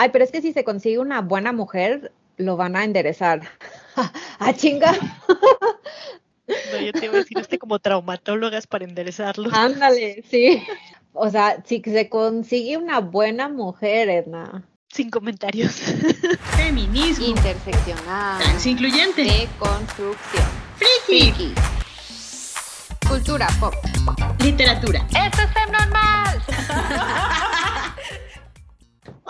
Ay, pero es que si se consigue una buena mujer, lo van a enderezar. ¡Ah, chinga! No, yo te iba a decir este como traumatólogas para enderezarlo. Ándale, sí. O sea, si se consigue una buena mujer, Edna. Sin comentarios. Feminismo. Interseccional. incluyente. De construcción. Friki. Cultura pop. Literatura. ¡Esto es Normal!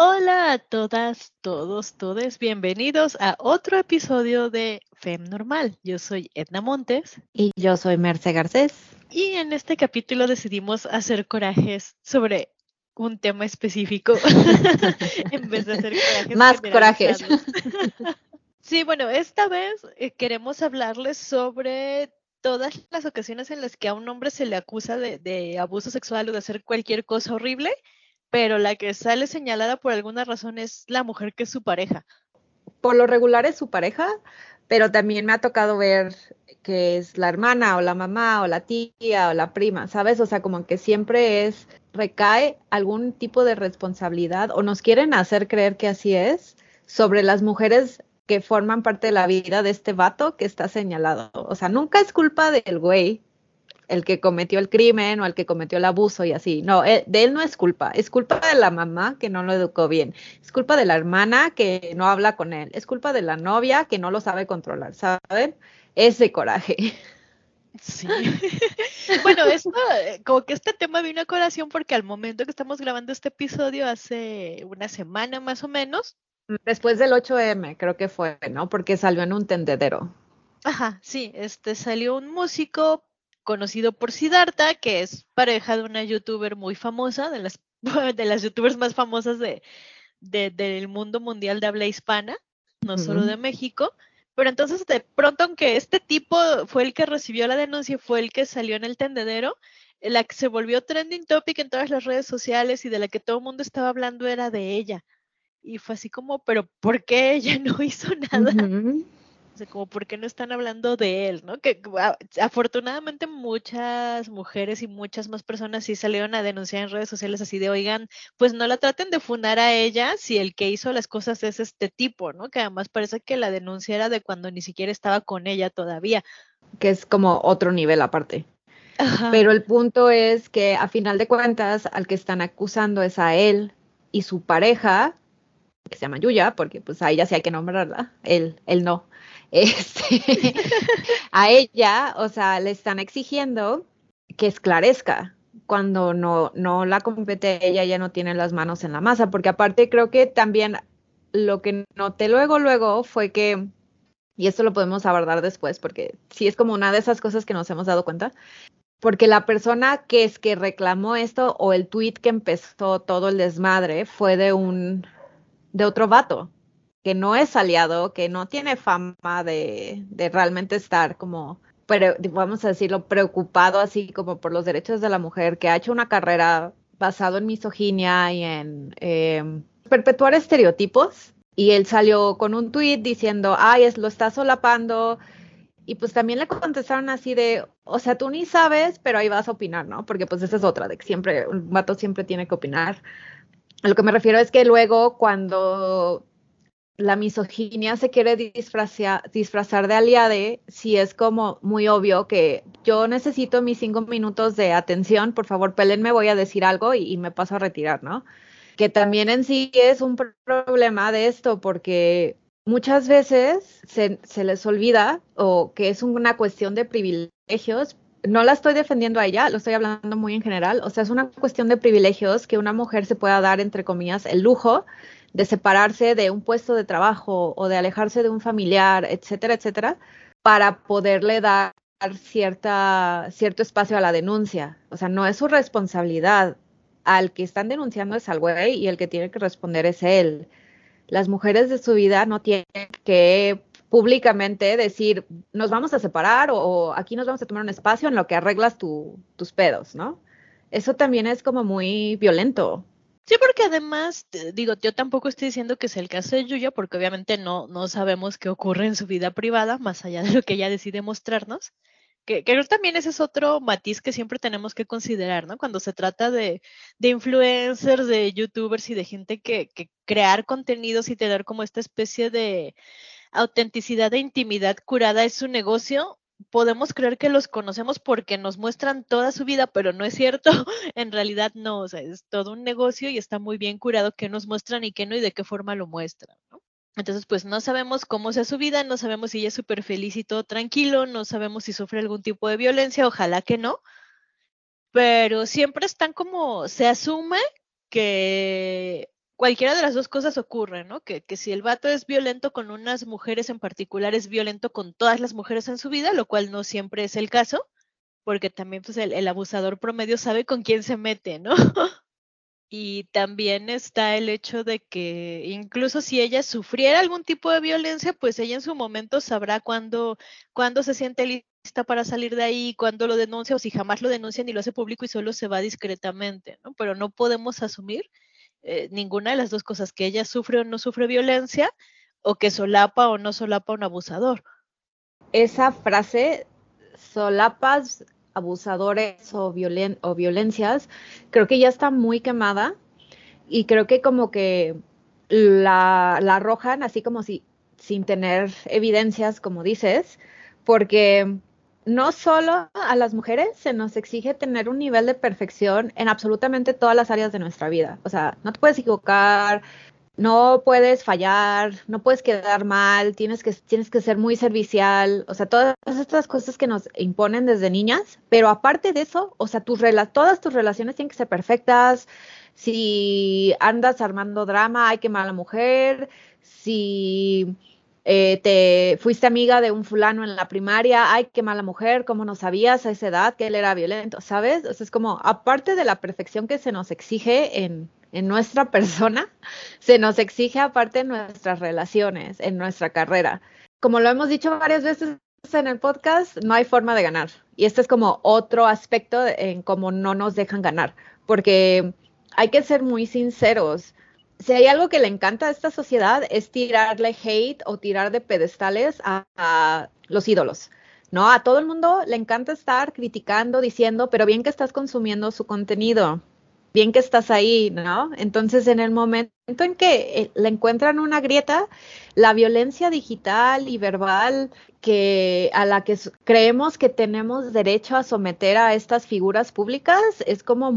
Hola a todas, todos, todes. Bienvenidos a otro episodio de Fem Normal. Yo soy Edna Montes. Y yo soy Merce Garcés. Y en este capítulo decidimos hacer corajes sobre un tema específico en vez de hacer corajes. Más corajes. sí, bueno, esta vez eh, queremos hablarles sobre todas las ocasiones en las que a un hombre se le acusa de, de abuso sexual o de hacer cualquier cosa horrible pero la que sale señalada por alguna razón es la mujer que es su pareja. Por lo regular es su pareja, pero también me ha tocado ver que es la hermana o la mamá o la tía o la prima, ¿sabes? O sea, como que siempre es, recae algún tipo de responsabilidad o nos quieren hacer creer que así es sobre las mujeres que forman parte de la vida de este vato que está señalado. O sea, nunca es culpa del güey el que cometió el crimen o el que cometió el abuso y así. No, de él no es culpa, es culpa de la mamá que no lo educó bien, es culpa de la hermana que no habla con él, es culpa de la novia que no lo sabe controlar, ¿saben? Ese coraje. Sí. bueno, esto, eh, como que este tema vino a colación porque al momento que estamos grabando este episodio, hace una semana más o menos. Después del 8M, creo que fue, ¿no? Porque salió en un tendedero. Ajá, sí, este salió un músico conocido por Siddhartha, que es pareja de una youtuber muy famosa, de las, de las youtubers más famosas de, del mundo mundial de habla hispana, no solo de México. Pero entonces, de pronto, aunque este tipo fue el que recibió la denuncia, fue el que salió en el tendedero, la que se volvió trending topic en todas las redes sociales y de la que todo el mundo estaba hablando era de ella. Y fue así como, pero ¿por qué ella no hizo nada? Como por qué no están hablando de él, ¿no? Que afortunadamente muchas mujeres y muchas más personas sí salieron a denunciar en redes sociales así de, oigan, pues no la traten de fundar a ella si el que hizo las cosas es este tipo, ¿no? Que además parece que la denuncia era de cuando ni siquiera estaba con ella todavía. Que es como otro nivel aparte. Pero el punto es que a final de cuentas al que están acusando es a él y su pareja, que se llama Yuya, porque pues a ella sí hay que nombrarla, él, él no. Este, a ella, o sea, le están exigiendo que esclarezca cuando no, no la compete ella, ya no tiene las manos en la masa, porque aparte creo que también lo que noté luego, luego fue que, y esto lo podemos abordar después, porque sí es como una de esas cosas que nos hemos dado cuenta, porque la persona que es que reclamó esto o el tweet que empezó todo el desmadre fue de un, de otro vato, que no es aliado, que no tiene fama de, realmente estar como, pero, vamos a decirlo, preocupado así como por los derechos de la mujer, que ha hecho una carrera basado en misoginia y en em, perpetuar estereotipos. Y él salió con un tuit diciendo, ay, es, lo está solapando. Y pues también le contestaron así de, o sea, tú ni sabes, pero ahí vas a opinar, ¿no? Porque pues esa es otra, de que siempre, un vato siempre tiene que opinar. A lo que me refiero es que luego cuando la misoginia se quiere disfrazar, de aliade si es como muy obvio que yo necesito mis cinco minutos de atención, por favor, me voy a decir algo y, me paso a retirar, ¿no? Que también en sí es un problema de esto porque muchas veces se, se les olvida o que es una cuestión de privilegios. No la estoy defendiendo a ella, lo estoy hablando muy en general. O sea, es una cuestión de privilegios que una mujer se pueda dar, entre comillas, el lujo de separarse de un puesto de trabajo o de alejarse de un familiar, etcétera, etcétera, para poderle dar cierta, cierto espacio a la denuncia. O sea, no es su responsabilidad. Al que están denunciando es al güey y el que tiene que responder es él. Las mujeres de su vida no tienen que públicamente decir, nos vamos a separar o, aquí nos vamos a tomar un espacio en lo que arreglas tus pedos, ¿no? Eso también es como muy violento. Sí, porque además, digo, yo tampoco estoy diciendo que sea el caso de Yuya, porque obviamente no, no sabemos qué ocurre en su vida privada, más allá de lo que ella decide mostrarnos. Que, que también ese es otro matiz que siempre tenemos que considerar, ¿no? Cuando se trata de, de influencers, de youtubers y de gente que, que crear contenidos y tener como esta especie de autenticidad e intimidad curada es su negocio, podemos creer que los conocemos porque nos muestran toda su vida, pero no es cierto. En realidad no, o sea, es todo un negocio y está muy bien curado qué nos muestran y qué no y de qué forma lo muestran. Entonces, pues no sabemos cómo sea su vida, no sabemos si ella es súper feliz y todo tranquilo, no sabemos si sufre algún tipo de violencia, ojalá que no, pero siempre están como, se asume que cualquiera de las dos cosas ocurre, ¿no? Que, que, si el vato es violento con unas mujeres en particular, es violento con todas las mujeres en su vida, lo cual no siempre es el caso, porque también pues, el, el abusador promedio sabe con quién se mete, ¿no? y también está el hecho de que incluso si ella sufriera algún tipo de violencia, pues ella en su momento sabrá cuándo, cuándo se siente lista para salir de ahí, cuándo lo denuncia o si jamás lo denuncia ni lo hace público y solo se va discretamente, ¿no? Pero no podemos asumir eh, ninguna de las dos cosas, que ella sufre o no sufre violencia o que solapa o no solapa un abusador. Esa frase, solapas abusadores o, violen o violencias, creo que ya está muy quemada y creo que como que la, la arrojan así como si sin tener evidencias, como dices, porque no solo a las mujeres se nos exige tener un nivel de perfección en absolutamente todas las áreas de nuestra vida. O sea, no te puedes equivocar, no puedes fallar, no puedes quedar mal, tienes que, tienes que ser muy servicial, o sea, todas estas cosas que nos imponen desde niñas, pero aparte de eso, o sea, tus todas tus relaciones tienen que ser perfectas. Si andas armando drama, hay que mala mujer. Si eh, te fuiste amiga de un fulano en la primaria, ay, qué mala mujer, cómo no sabías a esa edad que él era violento, ¿sabes? O sea, es como, aparte de la perfección que se nos exige en, en nuestra persona, se nos exige aparte en nuestras relaciones, en nuestra carrera. Como lo hemos dicho varias veces en el podcast, no hay forma de ganar. Y este es como otro aspecto en cómo no nos dejan ganar, porque hay que ser muy sinceros si hay algo que le encanta a esta sociedad es tirarle hate o tirar de pedestales a, los ídolos. ¿no? A todo el mundo le encanta estar criticando, diciendo, pero bien que estás consumiendo su contenido, bien que estás ahí, ¿no? Entonces, en el momento en que eh, le encuentran una grieta, la violencia digital y verbal que a la que creemos que tenemos derecho a someter a estas figuras públicas es como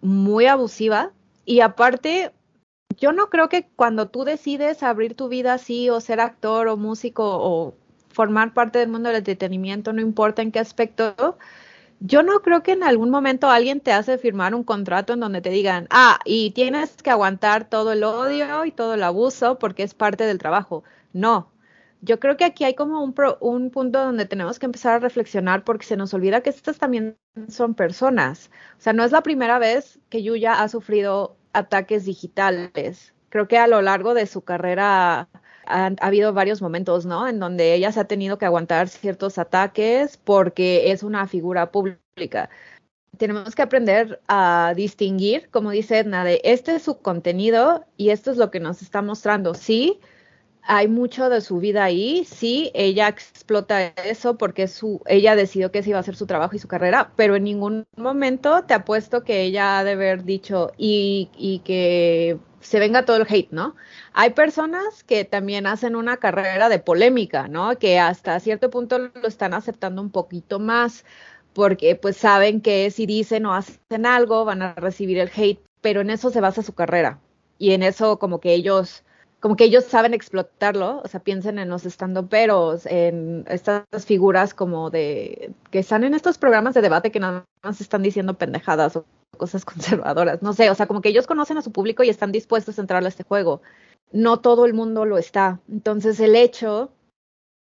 muy abusiva y aparte yo no creo que cuando tú decides abrir tu vida así o ser actor o músico o formar parte del mundo del entretenimiento, no importa en qué aspecto, yo no creo que en algún momento alguien te hace firmar un contrato en donde te digan, ah, y tienes que aguantar todo el odio y todo el abuso porque es parte del trabajo. No. Yo creo que aquí hay como un, un punto donde tenemos que empezar a reflexionar porque se nos olvida que estas también son personas. O sea, no es la primera vez que Yuya ha sufrido ataques digitales. Creo que a lo largo de su carrera ha, habido varios momentos, ¿no? En donde ella se ha tenido que aguantar ciertos ataques porque es una figura pública. Tenemos que aprender a distinguir, como dice Edna, de este es su contenido y esto es lo que nos está mostrando. Sí, hay mucho de su vida ahí, sí, ella explota eso porque su, ella decidió que ese iba a ser su trabajo y su carrera, pero en ningún momento te apuesto que ella ha de haber dicho y, y que se venga todo el hate, ¿no? Hay personas que también hacen una carrera de polémica, ¿no? Que hasta cierto punto lo están aceptando un poquito más porque pues saben que si dicen o hacen algo van a recibir el hate, pero en eso se basa su carrera y en eso como que ellos como que ellos saben explotarlo, o sea, piensen en los estandoperos, en estas figuras como de, que están en estos programas de debate que nada más están diciendo pendejadas o cosas conservadoras, no sé, o sea, como que ellos conocen a su público y están dispuestos a entrar a este juego. No todo el mundo lo está. Entonces, el hecho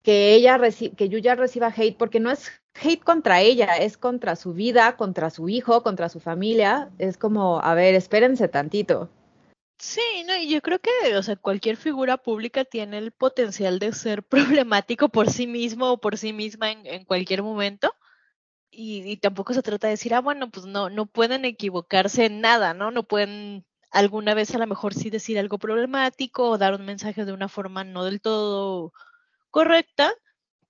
que ella que Yuya reciba hate, porque no es hate contra ella, es contra su vida, contra su hijo, contra su familia, es como, a ver, espérense tantito. Sí, no, y yo creo que, o sea, cualquier figura pública tiene el potencial de ser problemático por sí mismo o por sí misma en, cualquier momento. Y, tampoco se trata de decir, ah, bueno, pues no, no pueden equivocarse en nada, ¿no? No pueden alguna vez a lo mejor sí decir algo problemático o dar un mensaje de una forma no del todo correcta,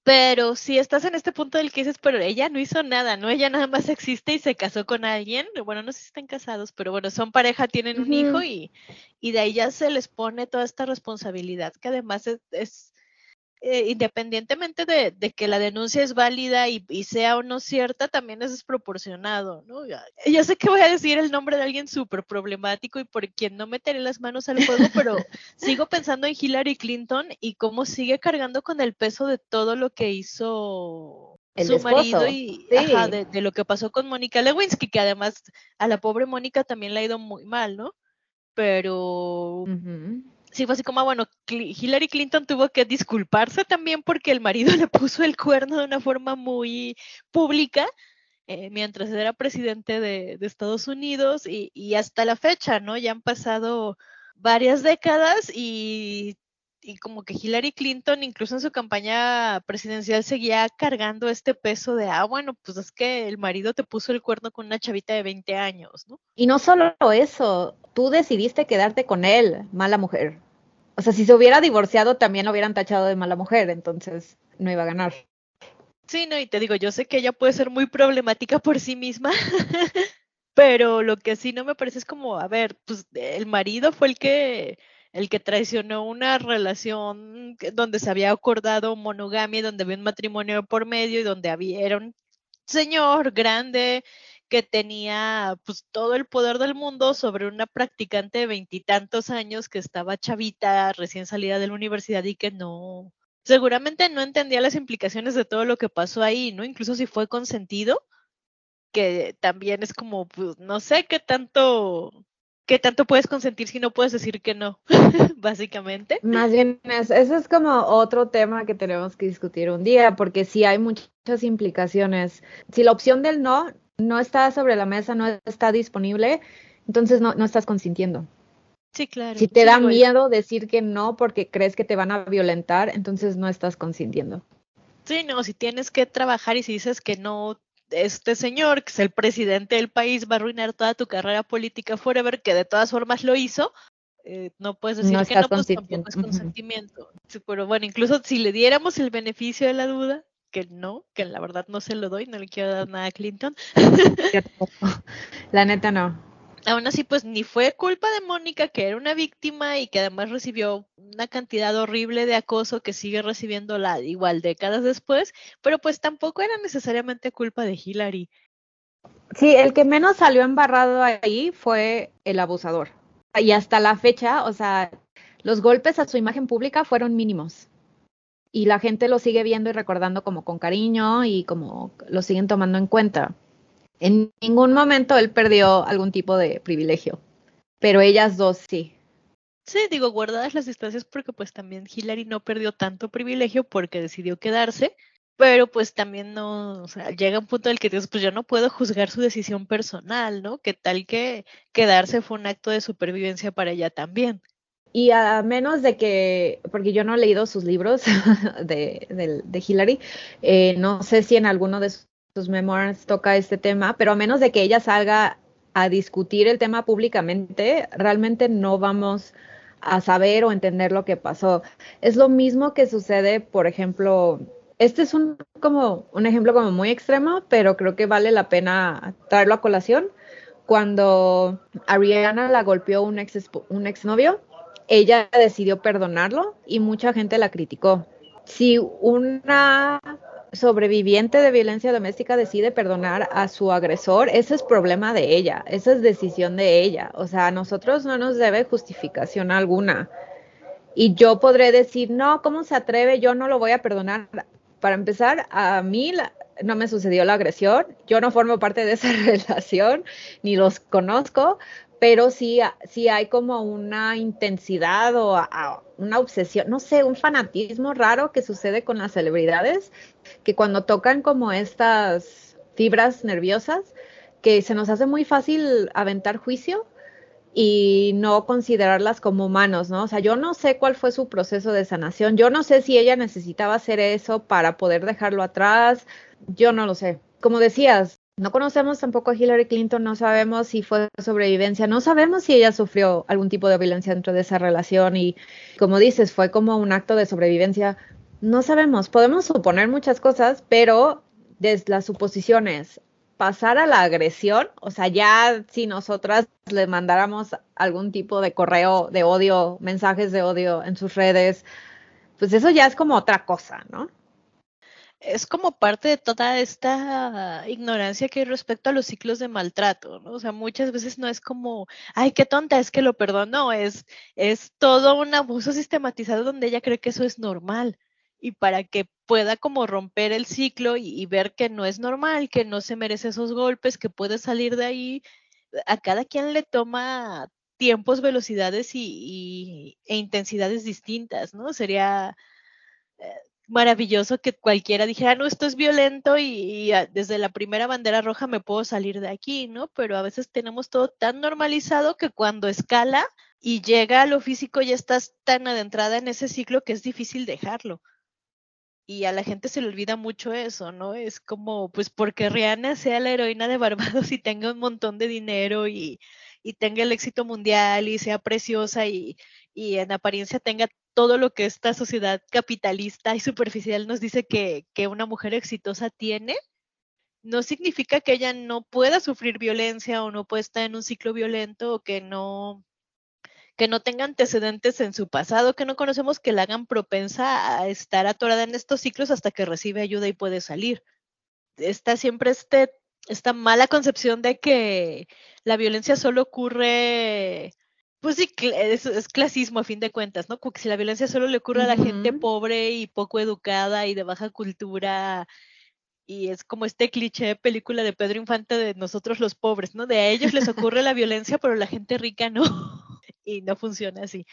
Pero si estás en este punto del que dices, pero ella no hizo nada, ¿no? Ella nada más existe y se casó con alguien. Bueno, no sé si están casados, pero bueno, son pareja, tienen un hijo y, y de ahí ya se les pone toda esta responsabilidad, que además es eh, independientemente de, que la denuncia es válida y, sea o no cierta, también es desproporcionado, ¿no? Ya, sé que voy a decir el nombre de alguien súper problemático y por quien no meteré las manos al fuego, pero sigo pensando en Hillary Clinton y cómo sigue cargando con el peso de todo lo que hizo su marido y de, lo que pasó con Mónica Lewinsky, que además a la pobre Mónica también le ha ido muy mal, ¿no? Pero sí fue así como, ah, bueno, Hillary Clinton tuvo que disculparse también porque el marido le puso el cuerno de una forma muy pública eh, mientras era presidente de, Estados Unidos y, hasta la fecha, ¿no? Ya han pasado varias décadas y, y, como que Hillary Clinton, incluso en su campaña presidencial, seguía cargando este peso de, ah, bueno, pues es que el marido te puso el cuerno con una chavita de 20 años, ¿no? Y no solo eso, tú decidiste quedarte con él, mala mujer. O sea, si se hubiera divorciado también lo hubieran tachado de mala mujer, entonces no iba a ganar. Sí, no, y te digo, yo sé que ella puede ser muy problemática por sí misma, pero lo que sí no me parece es como, a ver, pues el marido fue el que el que traicionó una relación donde se había acordado monogamia, donde había un matrimonio por medio y donde había un señor grande que tenía pues todo el poder del mundo sobre una practicante de veintitantos años que estaba chavita, recién salida de la universidad y que no, seguramente no entendía las implicaciones de todo lo que pasó ahí, ¿no? Incluso si fue consentido, que también es como, pues, no sé qué tanto, qué tanto puedes consentir si no puedes decir que no, básicamente. Más bien, eso es como otro tema que tenemos que discutir un día, porque sí hay muchas implicaciones. Si la opción del no no está sobre la mesa, no está disponible, entonces no, no estás consintiendo. Sí, claro. Si te da miedo decir que no porque crees que te van a violentar, entonces no estás consintiendo. Sí, no, si tienes que trabajar y si dices que no, este señor, que es el presidente del país, va a arruinar toda tu carrera política forever, que de todas formas lo hizo, eh, no puedes decir que no, pues tampoco es consentimiento. pero bueno, incluso si le diéramos el beneficio de la duda, que no, que la verdad no se lo doy, no le quiero dar nada a Clinton. la neta no. Aún así, pues ni fue culpa de Mónica, que era una víctima y que además recibió una cantidad horrible de acoso que sigue recibiendo la igual décadas después, pero pues tampoco era necesariamente culpa de Hillary. Sí, el que menos salió embarrado ahí fue el abusador. Y hasta la fecha, o sea, los golpes a su imagen pública fueron mínimos y la gente lo sigue viendo y recordando como con cariño y como lo siguen tomando en cuenta. En ningún momento él perdió algún tipo de privilegio, pero ellas dos sí. Sí, digo, guardadas las distancias porque pues también Hillary no perdió tanto privilegio porque decidió quedarse, pero pues también no, o sea, llega un punto en el que dices, pues yo no puedo juzgar su decisión personal, ¿no? Que tal que quedarse fue un acto de supervivencia para ella también. Y a menos de que, porque yo no he leído sus libros de, Hillary, eh, no sé si en alguno de sus memoirs toca este tema, pero a menos de que ella salga a discutir el tema públicamente, realmente no vamos a saber o entender lo que pasó. Es lo mismo que sucede, por ejemplo, este es un como un ejemplo como muy extremo, pero creo que vale la pena traerlo a colación. Cuando Ariana la golpeó un ex un exnovio, ella decidió perdonarlo y mucha gente la criticó. Si una sobreviviente de violencia doméstica decide perdonar a su agresor, ese es problema de ella, esa es decisión de ella. O sea, a nosotros no nos debe justificación alguna. Y yo podré decir, no, ¿cómo se atreve? Yo no lo voy a perdonar. Para empezar, a mí no me sucedió la agresión, yo no formo parte de esa relación, ni los conozco, pero sí, sí hay como una intensidad o una obsesión, no sé, un fanatismo raro que sucede con las celebridades, que cuando tocan como estas fibras nerviosas, que se nos hace muy fácil aventar juicio y no considerarlas como humanos, ¿no? O sea, yo no sé cuál fue su proceso de sanación, yo no sé si ella necesitaba hacer eso para poder dejarlo atrás, yo no lo sé. Como decías, no conocemos tampoco a Hillary Clinton, no sabemos si fue sobrevivencia, no sabemos si ella sufrió algún tipo de violencia dentro de esa relación y como dices, fue como un acto de sobrevivencia no sabemos, podemos suponer muchas cosas, pero desde las suposiciones, pasar a la agresión, o sea, ya si nosotras le mandáramos algún tipo de correo de odio, mensajes de odio en sus redes, pues eso ya es como otra cosa, ¿no? Es como parte de toda esta ignorancia que hay respecto a los ciclos de maltrato, ¿no? O sea, muchas veces no es como, ay, qué tonta, es que lo perdonó, es, es todo un abuso sistematizado donde ella cree que eso es normal. Y para que pueda como romper el ciclo y, ver que no es normal, que no se merece esos golpes, que puede salir de ahí, a cada quien le toma tiempos, velocidades y, e intensidades distintas, ¿no? Sería... Eh, maravilloso que cualquiera dijera, no, esto es violento y, ah, desde la primera bandera roja me puedo salir de aquí, ¿no? Pero a veces tenemos todo tan normalizado que cuando escala y llega a lo físico ya estás tan adentrada en ese ciclo que es difícil dejarlo. Y a la gente se le olvida mucho eso, ¿no? Es como, pues porque Rihanna sea la heroína de Barbados y tenga un montón de dinero y, y tenga el éxito mundial y sea preciosa y, y en apariencia tenga todo lo que esta sociedad capitalista y superficial nos dice que, una mujer exitosa tiene, no significa que ella no pueda sufrir violencia o no pueda estar en un ciclo violento o que no que no tenga antecedentes en su pasado, que no conocemos que la hagan propensa a estar atorada en estos ciclos hasta que recibe ayuda y puede salir. Está siempre este, esta mala concepción de que la violencia solo ocurre pues sí, es, clasismo a fin de cuentas, ¿no? Como que si la violencia solo le ocurre a la gente pobre y poco educada y de baja cultura, y es como este cliché de película de Pedro Infante de nosotros los pobres, ¿no? De a ellos les ocurre la violencia, pero la gente rica no, y no funciona así.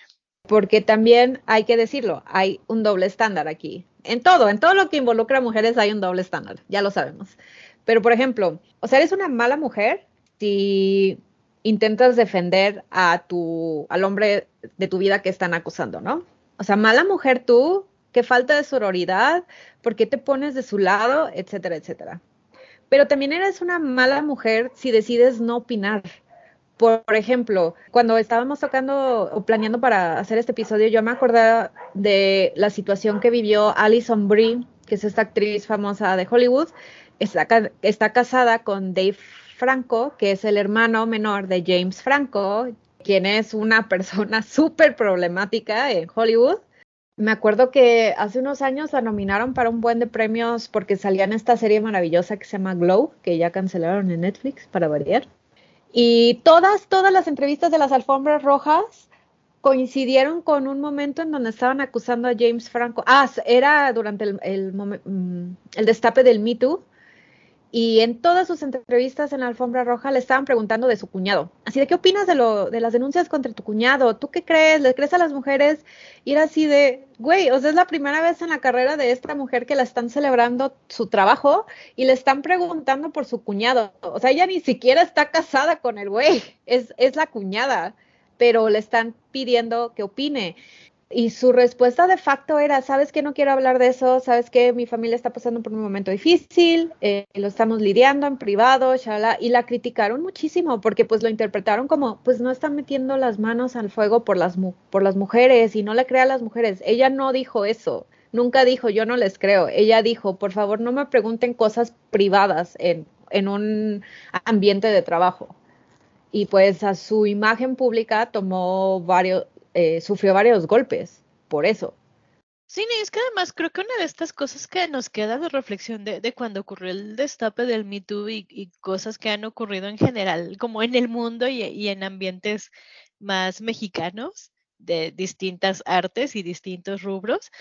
Porque también hay que decirlo, hay un doble estándar aquí. En todo, en todo lo que involucra a mujeres hay un doble estándar, ya lo sabemos. Pero, por ejemplo, o sea, eres una mala mujer si intentas defender a tu, al hombre de tu vida que están acusando, ¿no? O sea, mala mujer tú, qué falta de sororidad, por qué te pones de su lado, etcétera, etcétera. Pero también eres una mala mujer si decides no opinar. Por, ejemplo, cuando estábamos tocando o planeando para hacer este episodio, yo me acordé de la situación que vivió Alison Brie, que es esta actriz famosa de Hollywood. Está, está casada con Dave Franco, que es el hermano menor de James Franco, quien es una persona súper problemática en Hollywood. Me acuerdo que hace unos años la nominaron para un buen de premios porque salía en esta serie maravillosa que se llama Glow, que ya cancelaron en Netflix para variar. Y todas, todas las entrevistas de las alfombras rojas coincidieron con un momento en donde estaban acusando a James Franco. Ah, era durante el, el, mm, el destape del Me Too y en todas sus entrevistas en la alfombra roja le estaban preguntando de su cuñado. Así de qué opinas de lo de las denuncias contra tu cuñado? ¿Tú qué crees? ¿Le crees a las mujeres? Y era así de, güey, o sea, es la primera vez en la carrera de esta mujer que la están celebrando su trabajo y le están preguntando por su cuñado. O sea, ella ni siquiera está casada con el güey, es, es la cuñada, pero le están pidiendo que opine. Y su respuesta de facto era, sabes que no quiero hablar de eso, sabes que mi familia está pasando por un momento difícil, eh, lo estamos lidiando en privado, shala, y la criticaron muchísimo porque pues lo interpretaron como, pues no están metiendo las manos al fuego por las, por las mujeres y no le crea a las mujeres. Ella no dijo eso, nunca dijo, yo no les creo. Ella dijo, por favor no me pregunten cosas privadas en, en un ambiente de trabajo. Y pues a su imagen pública tomó varios, eh, sufrió varios golpes por eso. Sí, es que además creo que una de estas cosas que nos queda de reflexión de, de cuando ocurrió el destape del Me Too y, cosas que han ocurrido en general, como en el mundo y, y en ambientes más mexicanos de distintas artes y distintos rubros,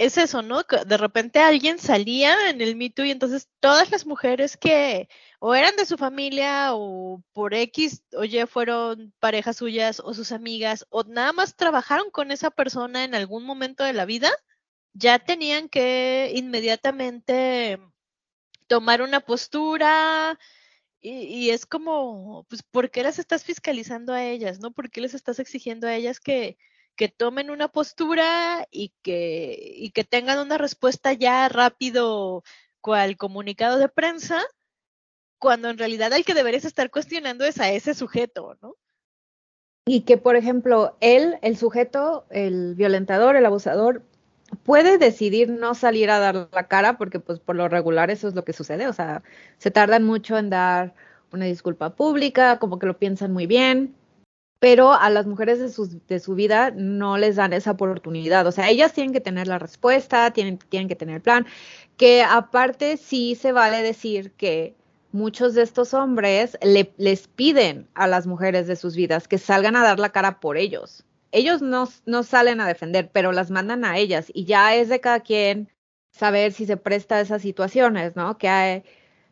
es eso, ¿no? De repente alguien salía en el mito y entonces todas las mujeres que o eran de su familia o por X o Y fueron parejas suyas o sus amigas o nada más trabajaron con esa persona en algún momento de la vida, ya tenían que inmediatamente tomar una postura y, y es como, pues, ¿por qué las estás fiscalizando a ellas, no? ¿Por qué les estás exigiendo a ellas que que tomen una postura y que, y que tengan una respuesta ya rápido cual comunicado de prensa, cuando en realidad el que deberías estar cuestionando es a ese sujeto, ¿no? Y que, por ejemplo, él, el sujeto, el violentador, el abusador, puede decidir no salir a dar la cara porque pues por lo regular eso es lo que sucede, o sea, se tardan mucho en dar una disculpa pública, como que lo piensan muy bien, pero a las mujeres de su, de su vida no les dan esa oportunidad, o sea, ellas tienen que tener la respuesta, tienen, tienen que tener el plan, que aparte sí se vale decir que muchos de estos hombres le, les piden a las mujeres de sus vidas que salgan a dar la cara por ellos. Ellos no, no salen a defender, pero las mandan a ellas y ya es de cada quien saber si se presta a esas situaciones, ¿no? Que hay,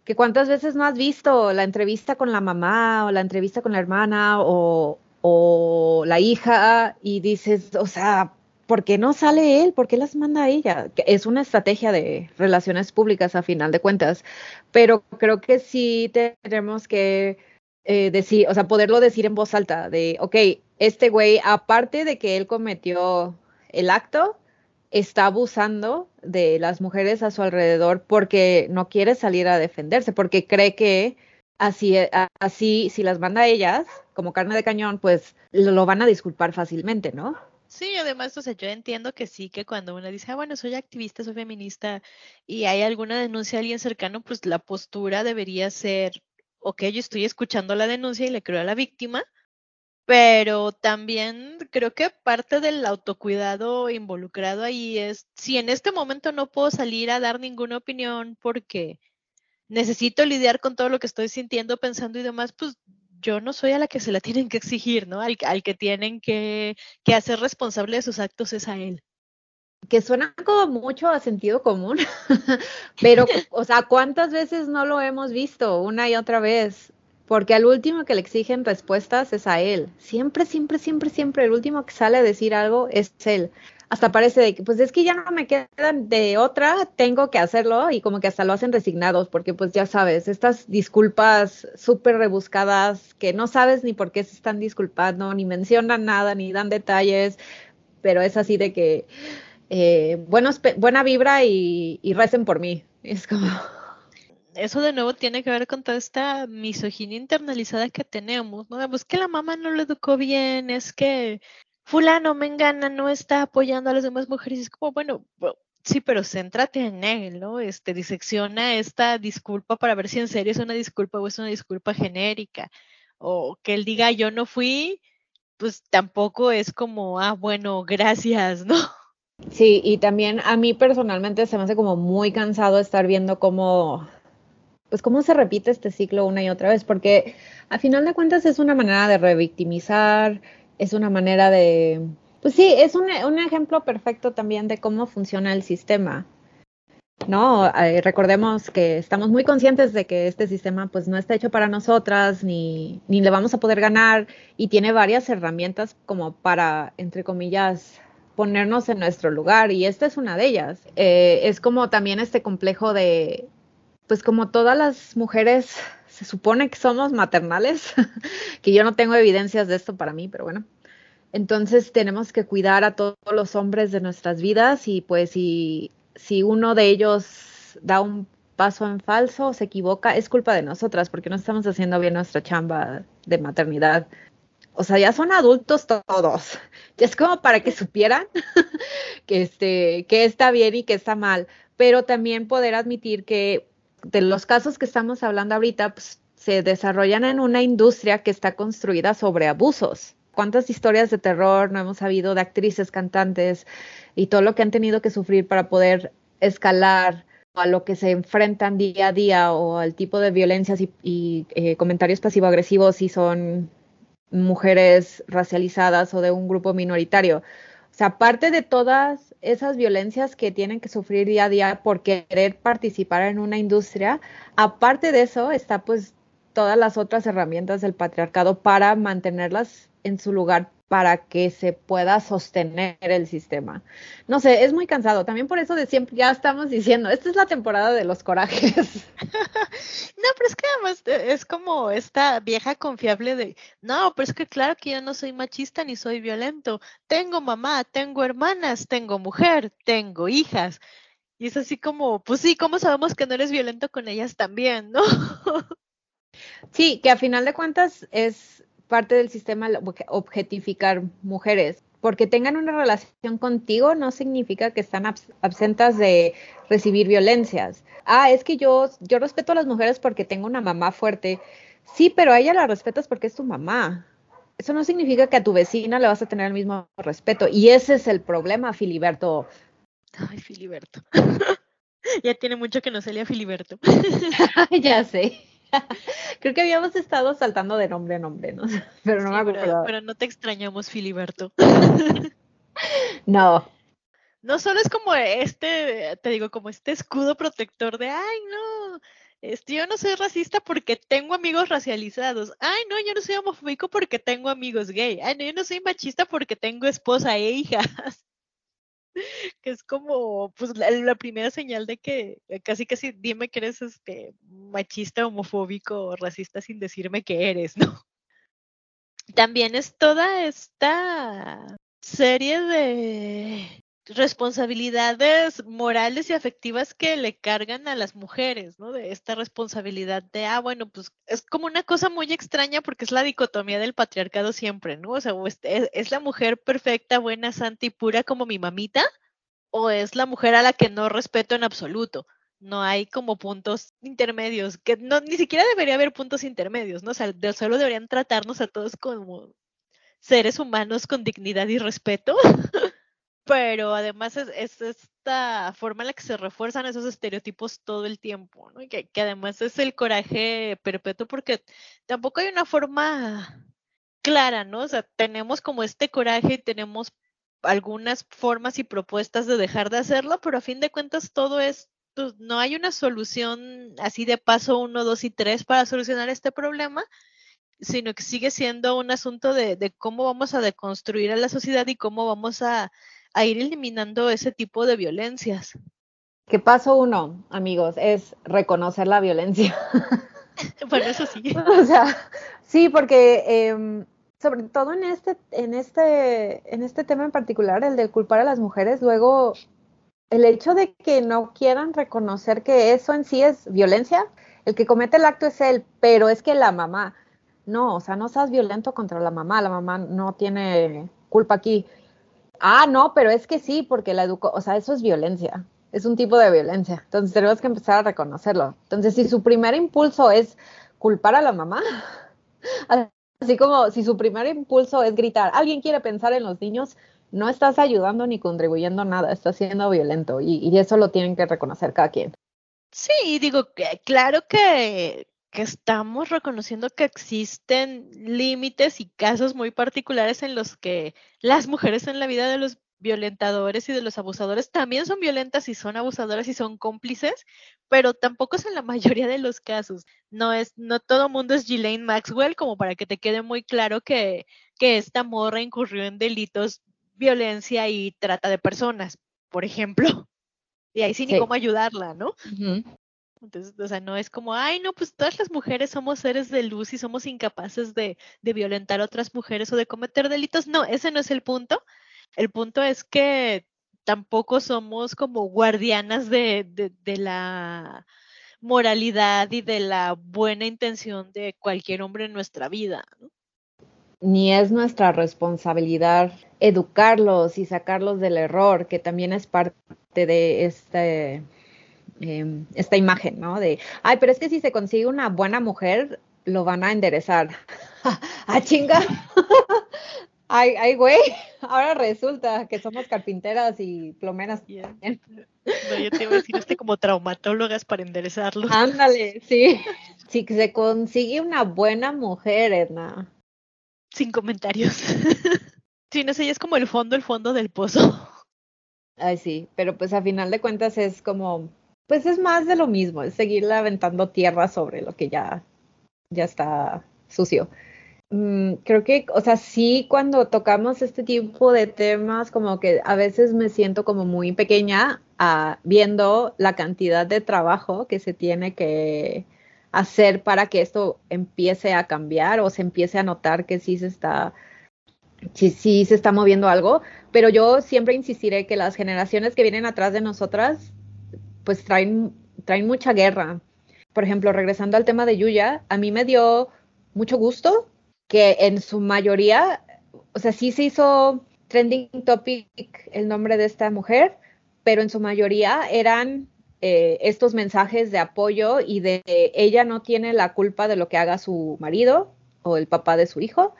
que cuántas veces no has visto la entrevista con la mamá o la entrevista con la hermana o, o la hija y dices, o sea, ¿por qué no sale él? ¿Por qué las manda a ella? Es una estrategia de relaciones públicas a final de cuentas, pero creo que sí tenemos que eh, decir, o sea, poderlo decir en voz alta, de, ok, este güey, aparte de que él cometió el acto, está abusando de las mujeres a su alrededor porque no quiere salir a defenderse, porque cree que así, así si las manda ellas como carne de cañón, pues lo van a disculpar fácilmente, ¿no? Sí, además, o sea, yo entiendo que sí, que cuando uno dice, ah, bueno, soy activista, soy feminista, y hay alguna denuncia a alguien cercano, pues la postura debería ser, ok, yo estoy escuchando la denuncia y le creo a la víctima, pero también creo que parte del autocuidado involucrado ahí es, si en este momento no puedo salir a dar ninguna opinión porque necesito lidiar con todo lo que estoy sintiendo, pensando y demás, pues yo no soy a la que se la tienen que exigir, ¿no? Al, que tienen que, que, hacer responsable de sus actos es a él. Que suena como mucho a sentido común, pero, o sea, ¿cuántas veces no lo hemos visto una y otra vez? Porque al último que le exigen respuestas es a él. Siempre, siempre, siempre, siempre, el último que sale a decir algo es él hasta parece de que, pues es que ya no me quedan de otra, tengo que hacerlo y como que hasta lo hacen resignados, porque pues ya sabes, estas disculpas súper rebuscadas que no sabes ni por qué se están disculpando, ni mencionan nada, ni dan detalles, pero es así de que, eh, buenos, buena vibra y, y recen por mí. Es como eso de nuevo tiene que ver con toda esta misoginia internalizada que tenemos, ¿no? Pues que la mamá no lo educó bien, es que fulano, mengana, no está apoyando a las demás mujeres. Es como, bueno, sí, pero céntrate en él, ¿no? Este, disecciona esta disculpa para ver si en serio es una disculpa o es una disculpa genérica. O que él diga, yo no fui, pues tampoco es como, ah, bueno, gracias, ¿no? Sí, y también a mí personalmente se me hace como muy cansado estar viendo cómo, pues cómo se repite este ciclo una y otra vez, porque a final de cuentas es una manera de revictimizar, es una manera de, pues sí, es un, un ejemplo perfecto también de cómo funciona el sistema. No, eh, recordemos que estamos muy conscientes de que este sistema pues no está hecho para nosotras ni, ni le vamos a poder ganar y tiene varias herramientas como para, entre comillas, ponernos en nuestro lugar y esta es una de ellas. Eh, es como también este complejo de, pues como todas las mujeres se supone que somos maternales, que yo no tengo evidencias de esto para mí, pero bueno. Entonces tenemos que cuidar a todos los hombres de nuestras vidas y pues si, si uno de ellos da un paso en falso, se equivoca, es culpa de nosotras porque no estamos haciendo bien nuestra chamba de maternidad. O sea, ya son adultos todos. Ya es como para que supieran que, este, que está bien y que está mal, pero también poder admitir que de los casos que estamos hablando ahorita pues, se desarrollan en una industria que está construida sobre abusos. ¿Cuántas historias de terror no hemos sabido de actrices, cantantes y todo lo que han tenido que sufrir para poder escalar a lo que se enfrentan día a día o al tipo de violencias y, eh, comentarios pasivo-agresivos si son mujeres racializadas o de un grupo minoritario? Sea, aparte de todas esas violencias que tienen que sufrir día a día por querer participar en una industria, aparte de eso está pues todas las otras herramientas del patriarcado para mantenerlas en su lugar para que se pueda sostener el sistema. No sé, es muy cansado. También por eso de siempre ya estamos diciendo, esta es la temporada de los corajes. no, pero es que además es como esta vieja confiable de, no, pero es que claro que yo no soy machista ni soy violento. Tengo mamá, tengo hermanas, tengo mujer, tengo hijas. Y es así como, pues sí, ¿cómo sabemos que no eres violento con ellas también, no? sí, que a final de cuentas es parte del sistema objetificar mujeres. porque tengan una relación contigo no significa que están absentas de recibir violencias. Ah, es que yo, yo respeto a las mujeres porque tengo una mamá fuerte. Sí, pero a ella la respetas porque es tu mamá. Eso no significa que a tu vecina le vas a tener el mismo respeto. Y ese es el problema, Filiberto. Ay, Filiberto. ya tiene mucho que no salía Filiberto. ya sé. Creo que habíamos estado saltando de nombre a nombre, ¿no? Pero no me acuerdo. Pero, no te extrañamos, Filiberto. no. No solo es como este, te digo, como este escudo protector de, ay, no, este, yo no soy racista porque tengo amigos racializados. Ay, no, yo no soy homofóbico porque tengo amigos gay. Ay, no, yo no soy machista porque tengo esposa e hijas. Que es como pues la, primera señal de que eh, casi casi dime que eres este machista, homofóbico o racista sin decirme que eres, ¿no? También es toda esta serie de responsabilidades morales y afectivas que le cargan a las mujeres, ¿no? De esta responsabilidad de, ah, bueno, pues es como una cosa muy extraña porque es la dicotomía del patriarcado siempre, ¿no? O sea, es, la mujer perfecta, buena, santa y pura como mi mamita, o es la mujer a la que no respeto en absoluto. No hay como puntos intermedios, que no, ni siquiera debería haber puntos intermedios, ¿no? O sea, solo deberían tratarnos a todos como seres humanos con dignidad y respeto. pero además es, esta forma en la que se refuerzan esos estereotipos todo el tiempo, ¿no? que, además es el coraje perpetuo porque tampoco hay una forma clara, ¿no? O sea, tenemos como este coraje y tenemos algunas formas y propuestas de dejar de hacerlo, pero a fin de cuentas todo es, pues, no hay una solución así de paso uno, dos y tres para solucionar este problema, sino que sigue siendo un asunto de cómo vamos a deconstruir a la sociedad y cómo vamos a a ir eliminando ese tipo de violencias. ¿Qué paso uno, amigos? Es reconocer la violencia. bueno, eso sí. o sea, sí, porque em, sobre todo en este, en este, en este tema en particular, el de culpar a las mujeres, luego el hecho de que no quieran reconocer que eso en sí es violencia, el que comete el acto es él, pero es que la mamá, no, o sea, no seas violento contra la mamá, la mamá no tiene culpa aquí. Ah, no, pero es que sí, porque la educó, o sea, eso es violencia, es un tipo de violencia. Entonces tenemos que empezar a reconocerlo. Entonces, si su primer impulso es culpar a la mamá, así como si su primer impulso es gritar, alguien quiere pensar en los niños, no estás ayudando ni contribuyendo nada, estás siendo violento y, y eso lo tienen que reconocer cada quien. Sí, digo claro que que estamos reconociendo que existen límites y casos muy particulares en los que las mujeres en la vida de los violentadores y de los abusadores también son violentas y son abusadoras y son cómplices, pero tampoco es en la mayoría de los casos. No es, no todo mundo es Ghislaine Maxwell, como para que te quede muy claro que, que esta morra incurrió en delitos, violencia y trata de personas, por ejemplo. Y ahí sí ni cómo ayudarla, ¿no? Entonces, o sea, no es como, ay, no, pues todas las mujeres somos seres de luz y somos incapaces de, violentar a otras mujeres o de cometer delitos. No, ese no es el punto. El punto es que tampoco somos como guardianas de, de, de la moralidad y de la buena intención de cualquier hombre en nuestra vida. ¿no? Ni es nuestra responsabilidad educarlos y sacarlos del error, que también es parte de este Em, esta imagen, ¿no? De, ay, pero es que si se consigue una buena mujer, lo van a enderezar. ¡Ah, chinga! ay, ay, güey, ahora resulta que somos carpinteras y plomeras. No, yo te iba a decir este como traumatólogas para enderezarlos. Ándale, sí. Si se consigue una buena mujer, Edna. Sin comentarios. sí, no sé, ya es como el fondo, el fondo del pozo. Ay, sí, pero pues a final de cuentas es como pues es más de lo mismo, es seguirle aventando tierra sobre lo que ya, ya está sucio. Mm, creo que, o sea, sí cuando tocamos este tipo de temas, como que a veces me siento como muy pequeña ah, viendo la cantidad de trabajo que se tiene que hacer para que esto empiece a cambiar o se empiece a notar que sí se está, sí, sí se está moviendo algo, pero yo siempre insistiré que las generaciones que vienen atrás de nosotras pues traen, traen mucha guerra. Por ejemplo, regresando al tema de Yuya, a mí me dio mucho gusto que en su mayoría, o sea, sí se hizo trending topic el nombre de esta mujer, pero en su mayoría eran eh, estos mensajes de apoyo y de ella no tiene la culpa de lo que haga su marido o el papá de su hijo.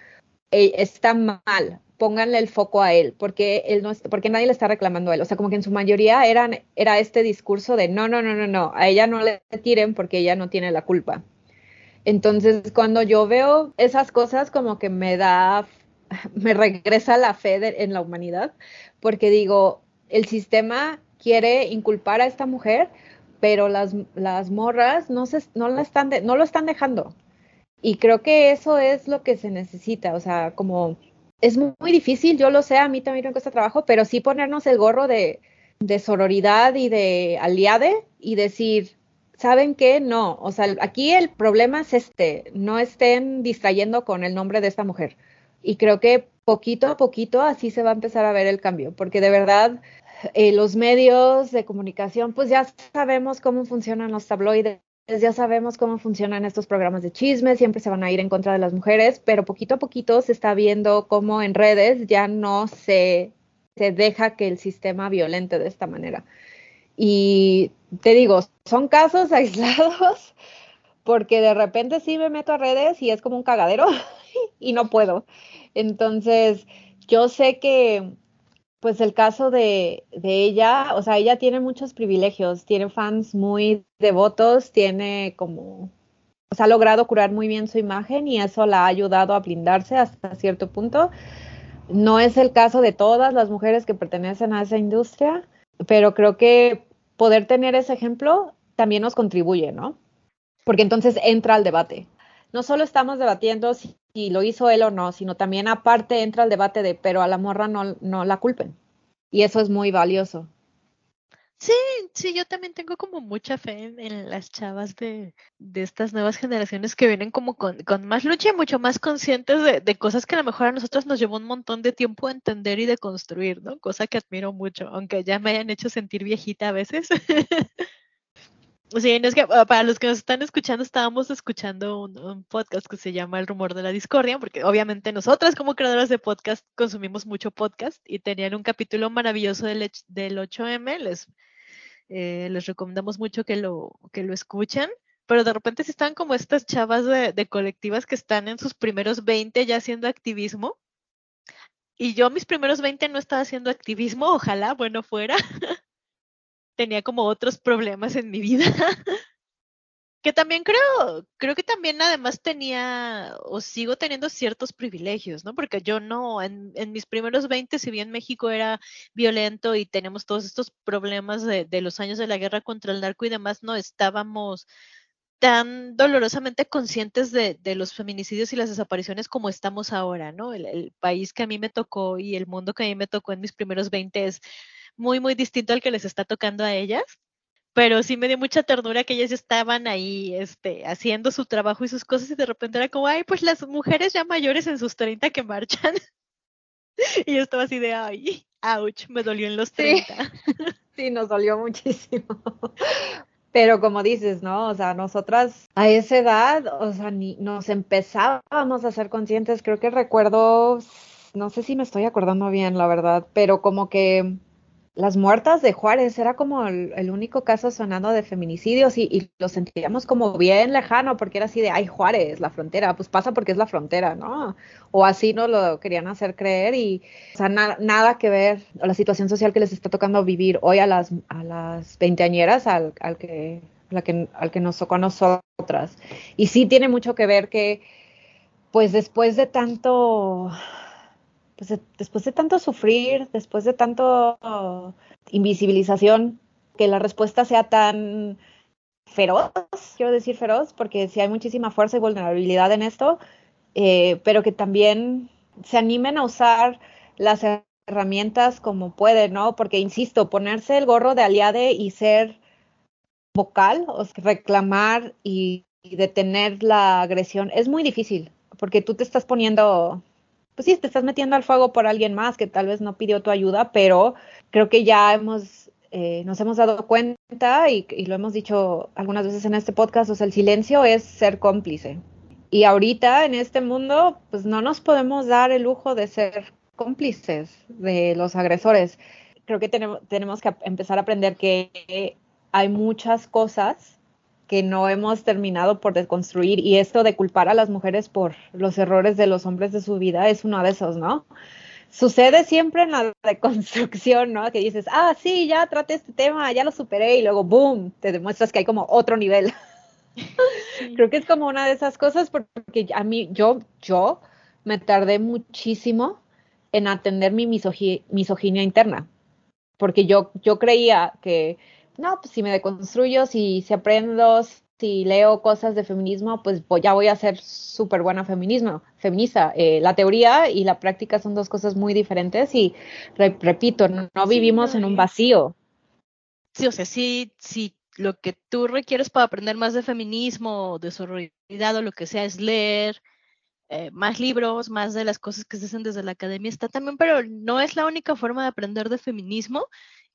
E, está mal, pónganle el foco a él, porque él no porque nadie le está reclamando a él. O sea, como que en su mayoría eran, era este discurso de no, no, no, no, no, a ella no le tiren porque ella no tiene la culpa. Entonces, cuando yo veo esas cosas, como que me da, me regresa la fe en la humanidad, porque digo, el sistema quiere inculpar a esta mujer, pero las, las morras no, se, no, la están no lo están dejando. Y creo que eso es lo que se necesita, o sea, como es muy, difícil, yo lo sé, a mí también me cuesta trabajo, pero sí ponernos el gorro de, de sororidad y de aliade y decir, ¿saben qué? No, o sea, aquí el problema es este, no estén distrayendo con el nombre de esta mujer. Y creo que poquito a poquito así se va a empezar a ver el cambio, porque de verdad eh, los medios de comunicación, pues ya sabemos cómo funcionan los tabloides, ya sabemos cómo funcionan estos programas de chisme, siempre se van a ir en contra de las mujeres, pero poquito a poquito se está viendo cómo en redes ya no se, se deja que el sistema violente de esta manera. Y te digo, son casos aislados porque de repente sí me meto a redes y es como un cagadero y no puedo. Entonces, yo sé que pues el caso de, de, ella, o sea, ella tiene muchos privilegios, tiene fans muy devotos, tiene como, o sea, ha logrado curar muy bien su imagen y eso la ha ayudado a blindarse hasta cierto punto. No es el caso de todas las mujeres que pertenecen a esa industria, pero creo que poder tener ese ejemplo también nos contribuye, ¿no? Porque entonces entra al debate. No solo estamos debatiendo si, lo hizo él o no, sino también aparte entra el debate de, pero a la morra no, no la culpen. Y eso es muy valioso. Sí, sí, yo también tengo como mucha fe en, las chavas de, de, estas nuevas generaciones que vienen como con, con más lucha y mucho más conscientes de, de, cosas que a lo mejor a nosotros nos llevó un montón de tiempo entender y de construir, ¿no? Cosa que admiro mucho, aunque ya me hayan hecho sentir viejita a veces. Sí, que ah, para los que nos están escuchando, estábamos escuchando un, podcast que se llama El rumor de la discordia, porque obviamente nosotras como creadoras de podcast consumimos mucho podcast y tenían un capítulo maravilloso del, del 8M, les, eh, les recomendamos mucho que lo, que lo escuchen, pero de repente si están como estas chavas de, de colectivas que están en sus primeros 20 ya haciendo activismo, y yo mis primeros 20 no estaba haciendo activismo, ojalá, bueno fuera. tenía como otros problemas en mi vida. que también creo, creo que también además tenía o sigo teniendo ciertos privilegios, ¿no? Porque yo no, en, en mis primeros 20, si bien México era violento y tenemos todos estos problemas de, de los años de la guerra contra el narco y demás, no estábamos tan dolorosamente conscientes de, de, los feminicidios y las desapariciones como estamos ahora, ¿no? El, el, país que a mí me tocó y el mundo que a mí me tocó en mis primeros 20 es muy, muy distinto al que les está tocando a ellas. Pero sí me dio mucha ternura que ellas estaban ahí este, haciendo su trabajo y sus cosas y de repente era como, ay, pues las mujeres ya mayores en sus 30 que marchan. y yo estaba así de, ay, ouch, me dolió en los 30. Sí, nos dolió muchísimo. Pero como dices, ¿no? O sea, nosotras a esa edad, o sea, ni nos empezábamos a ser conscientes. Creo que recuerdo, no sé si me estoy acordando bien, la verdad, pero como que las muertas de Juárez era como el, único caso sonando de feminicidios y, lo sentíamos como bien lejano porque era así de, ay, Juárez, la frontera, pues pasa porque es la frontera, ¿no? O así nos lo querían hacer creer y, o sea, nada que ver la situación social que les está tocando vivir hoy a las, a las veinteañeras al, al, que, la que, al que nos tocó a nosotras. Y sí tiene mucho que ver que, pues después de tanto pues después de tanto sufrir, después de tanto invisibilización, que la respuesta sea tan feroz, quiero decir feroz, porque sí hay muchísima fuerza y vulnerabilidad en esto, eh, pero que también se animen a usar las herramientas como pueden, ¿no? Porque, insisto, ponerse el gorro de aliade y ser vocal, o reclamar y detener la agresión es muy difícil, porque tú te estás poniendo pues sí, te estás metiendo al fuego por alguien más que tal vez no pidió tu ayuda, pero creo que ya hemos, eh, nos hemos dado cuenta y, lo hemos dicho algunas veces en este podcast, o sea, el silencio es ser cómplice. Y ahorita en este mundo, pues no nos podemos dar el lujo de ser cómplices de los agresores. Creo que tenemos, tenemos que empezar a aprender que hay muchas cosas que no hemos terminado por deconstruir y esto de culpar a las mujeres por los errores de los hombres de su vida es uno de esos, ¿no? Sucede siempre en la deconstrucción, ¿no? Que dices, ah, sí, ya traté este tema, ya lo superé y luego, boom, te demuestras que hay como otro nivel. Creo que es como una de esas cosas porque a mí, yo, yo me tardé muchísimo en atender mi misoginia interna, porque yo, yo creía que no, pues si me deconstruyo, si, si aprendo, si leo cosas de feminismo, pues ya voy a ser súper buena feminismo, feminista. Eh, la teoría y la práctica son dos cosas muy diferentes y repito, no, vivimos en un vacío. Sí, o sea, sí, sí, lo que tú requieres para aprender más de feminismo, de sororidad o lo que sea es leer eh, más libros, más de las cosas que se hacen desde la academia está también, pero no es la única forma de aprender de feminismo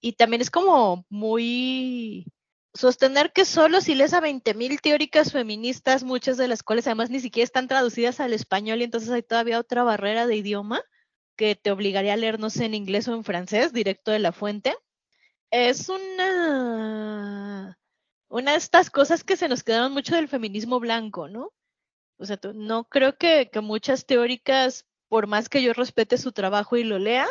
y también es como muy sostener que solo si lees a 20.000 teóricas feministas, muchas de las cuales además ni siquiera están traducidas al español y entonces hay todavía otra barrera de idioma que te obligaría a leer, no sé, en inglés o en francés, directo de la fuente. Es una, una de estas cosas que se nos quedaron mucho del feminismo blanco, ¿no? O sea, no creo que, que muchas teóricas, por más que yo respete su trabajo y lo lea,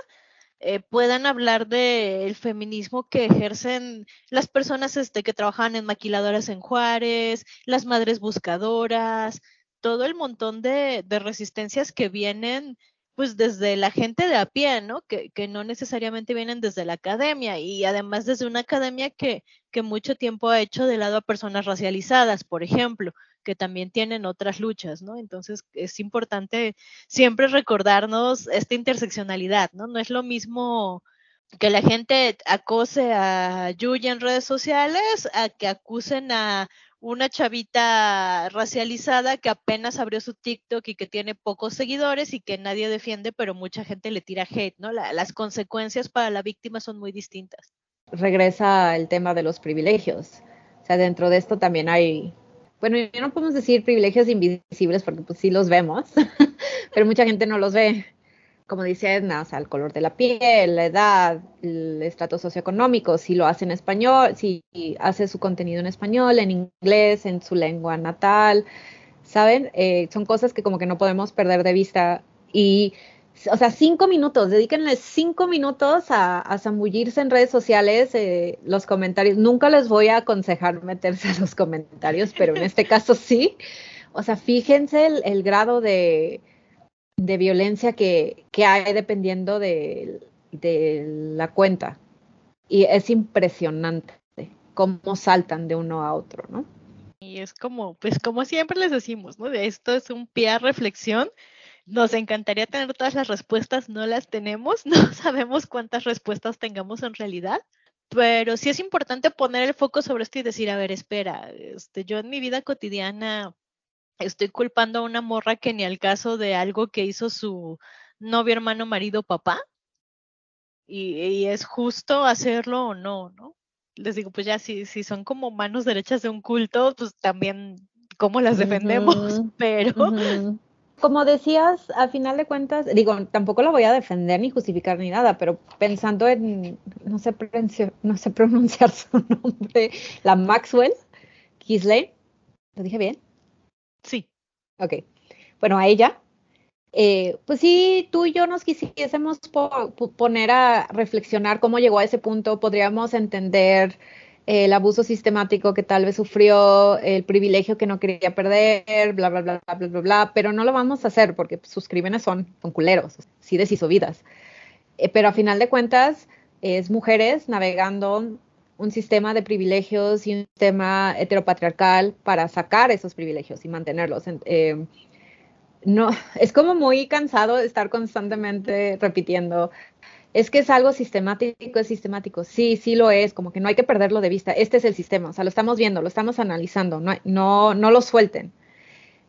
eh, puedan hablar del feminismo que ejercen las personas este, que trabajan en maquiladoras en Juárez, las madres buscadoras, todo el montón de, de resistencias que vienen pues desde la gente de a pie, ¿no? Que, que, no necesariamente vienen desde la academia y además desde una academia que, que mucho tiempo ha hecho de lado a personas racializadas, por ejemplo que también tienen otras luchas, ¿no? Entonces es importante siempre recordarnos esta interseccionalidad, ¿no? No es lo mismo que la gente acose a Yuya en redes sociales a que acusen a una chavita racializada que apenas abrió su TikTok y que tiene pocos seguidores y que nadie defiende, pero mucha gente le tira hate, ¿no? las consecuencias para la víctima son muy distintas. Regresa el tema de los privilegios. O sea, dentro de esto también hay bueno, ya no podemos decir privilegios invisibles porque pues sí los vemos, pero mucha gente no los ve. Como dice Edna, o sea, el color de la piel, la edad, el estrato socioeconómico, si lo hace en español, si hace su contenido en español, en inglés, en su lengua natal, ¿saben? Eh, son cosas que como que no podemos perder de vista y o sea, cinco minutos, dedíquenle cinco minutos a, a zambullirse en redes sociales, eh, los comentarios. Nunca les voy a aconsejar meterse a los comentarios, pero en este caso sí. O sea, fíjense el, grado de, de violencia que, que, hay dependiendo de, de la cuenta. Y es impresionante cómo saltan de uno a otro, ¿no? Y es como, pues como siempre les decimos, ¿no? Esto es un pie a reflexión nos encantaría tener todas las respuestas, no las tenemos, no sabemos cuántas respuestas tengamos en realidad, pero sí es importante poner el foco sobre esto y decir, a ver, espera, este, yo en mi vida cotidiana estoy culpando a una morra que ni al caso de algo que hizo su novio, hermano, marido, papá, y, es justo hacerlo o no, ¿no? Les digo, pues ya si, si son como manos derechas de un culto, pues también cómo las defendemos, pero como decías, a final de cuentas, digo, tampoco lo voy a defender ni justificar ni nada, pero pensando en, no sé, no sé pronunciar su nombre, la Maxwell Kisley, ¿lo dije bien? Sí. Ok. Bueno, a ella, eh, pues sí, tú y yo nos quisiésemos poner a reflexionar cómo llegó a ese punto, podríamos entender el abuso sistemático que tal vez sufrió, el privilegio que no quería perder, bla, bla, bla, bla, bla, bla, pero no lo vamos a hacer porque sus crímenes son, son culeros, sí deshizo vidas. Eh, pero a final de cuentas, es mujeres navegando un sistema de privilegios y un sistema heteropatriarcal para sacar esos privilegios y mantenerlos. Eh, no, es como muy cansado estar constantemente repitiendo, es que es algo sistemático, es sistemático. Sí, sí lo es, como que no hay que perderlo de vista. Este es el sistema, o sea, lo estamos viendo, lo estamos analizando, no, no, no lo suelten.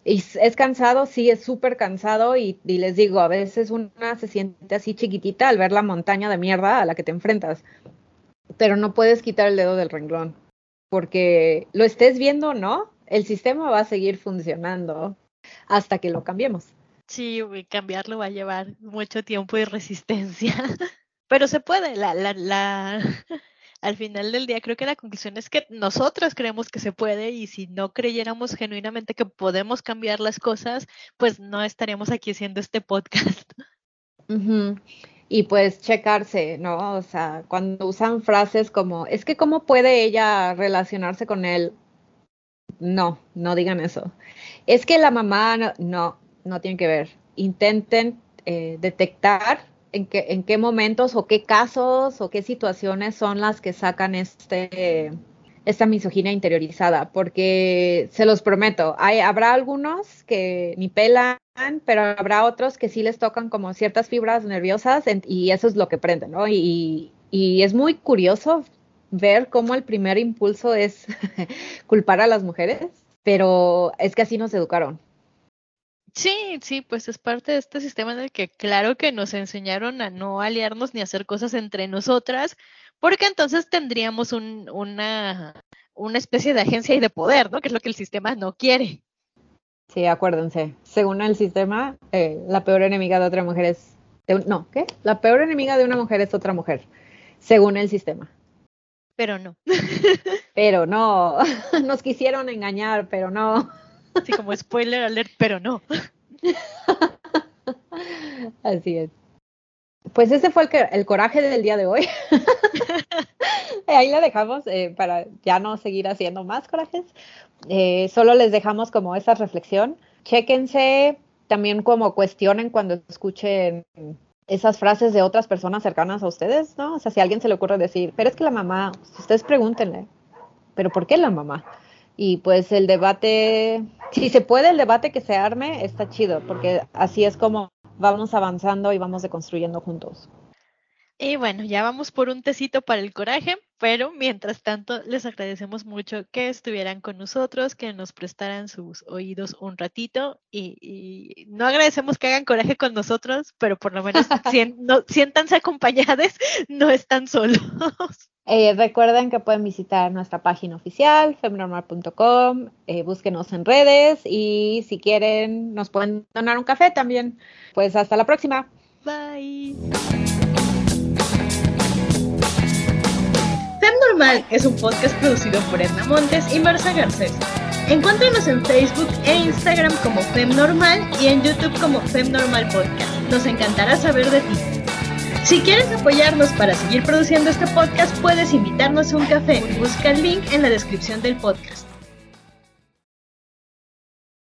Y es cansado, sí, es súper cansado y, y, les digo, a veces una se siente así chiquitita al ver la montaña de mierda a la que te enfrentas, pero no puedes quitar el dedo del renglón, porque lo estés viendo o no, el sistema va a seguir funcionando hasta que lo cambiemos. Sí, cambiarlo va a llevar mucho tiempo y resistencia. Pero se puede, la, la, la, al final del día creo que la conclusión es que nosotros creemos que se puede y si no creyéramos genuinamente que podemos cambiar las cosas, pues no estaríamos aquí haciendo este podcast. Y pues checarse, ¿no? O sea, cuando usan frases como, es que cómo puede ella relacionarse con él. No, no digan eso. Es que la mamá, no, no, no tiene que ver. Intenten eh, detectar en qué, en qué momentos o qué casos o qué situaciones son las que sacan este, esta misoginia interiorizada, porque se los prometo, hay, habrá algunos que ni pelan, pero habrá otros que sí les tocan como ciertas fibras nerviosas y eso es lo que prende, ¿no? Y, y es muy curioso ver cómo el primer impulso es culpar a las mujeres, pero es que así nos educaron. Sí, sí, pues es parte de este sistema en el que claro que nos enseñaron a no aliarnos ni a hacer cosas entre nosotras, porque entonces tendríamos un, una, una especie de agencia y de poder, ¿no? Que es lo que el sistema no quiere. Sí, acuérdense. Según el sistema, eh, la peor enemiga de otra mujer es... no, ¿qué? La peor enemiga de una mujer es otra mujer, según el sistema. Pero no. pero no. Nos quisieron engañar, pero no. Así como spoiler alert, pero no. Así es. Pues ese fue el, el coraje del día de hoy. Ahí la dejamos eh, para ya no seguir haciendo más corajes. Eh, solo les dejamos como esa reflexión. Chéquense, también como cuestionen cuando escuchen esas frases de otras personas cercanas a ustedes, ¿no? O sea, si a alguien se le ocurre decir, pero es que la mamá, ustedes pregúntenle, pero ¿por qué la mamá? Y pues el debate, si se puede el debate que se arme, está chido, porque así es como vamos avanzando y vamos deconstruyendo juntos. Y bueno, ya vamos por un tecito para el coraje, pero mientras tanto les agradecemos mucho que estuvieran con nosotros, que nos prestaran sus oídos un ratito y, no agradecemos que hagan coraje con nosotros, pero por lo menos siéntanse acompañados, no están solos. Eh, recuerden que pueden visitar nuestra página oficial, femnormal.com, eh, búsquenos en redes y si quieren nos pueden donar un café también. Pues hasta la próxima. Bye. Fem Normal es un podcast producido por Edna Montes y Marcia Garcés. Encuéntranos en Facebook e Instagram como Fem Normal y en YouTube como Fem Normal Podcast. Nos encantará saber de ti. Si quieres apoyarnos para seguir produciendo este podcast, puedes invitarnos a un café. Busca el link en la descripción del podcast.